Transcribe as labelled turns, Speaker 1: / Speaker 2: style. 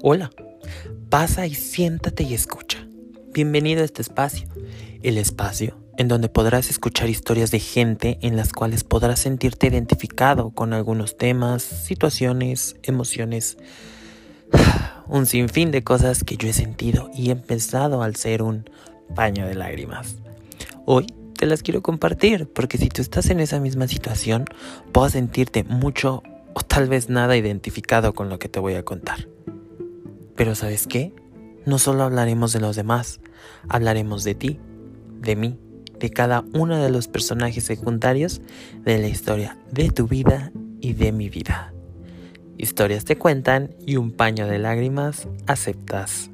Speaker 1: Hola, pasa y siéntate y escucha. Bienvenido a este espacio, el espacio en donde podrás escuchar historias de gente en las cuales podrás sentirte identificado con algunos temas, situaciones, emociones, un sinfín de cosas que yo he sentido y he empezado al ser un paño de lágrimas. Hoy te las quiero compartir porque si tú estás en esa misma situación, puedo sentirte mucho o tal vez nada identificado con lo que te voy a contar. Pero ¿sabes qué? No solo hablaremos de los demás, hablaremos de ti, de mí, de cada uno de los personajes secundarios de la historia de tu vida y de mi vida. Historias te cuentan y un paño de lágrimas aceptas.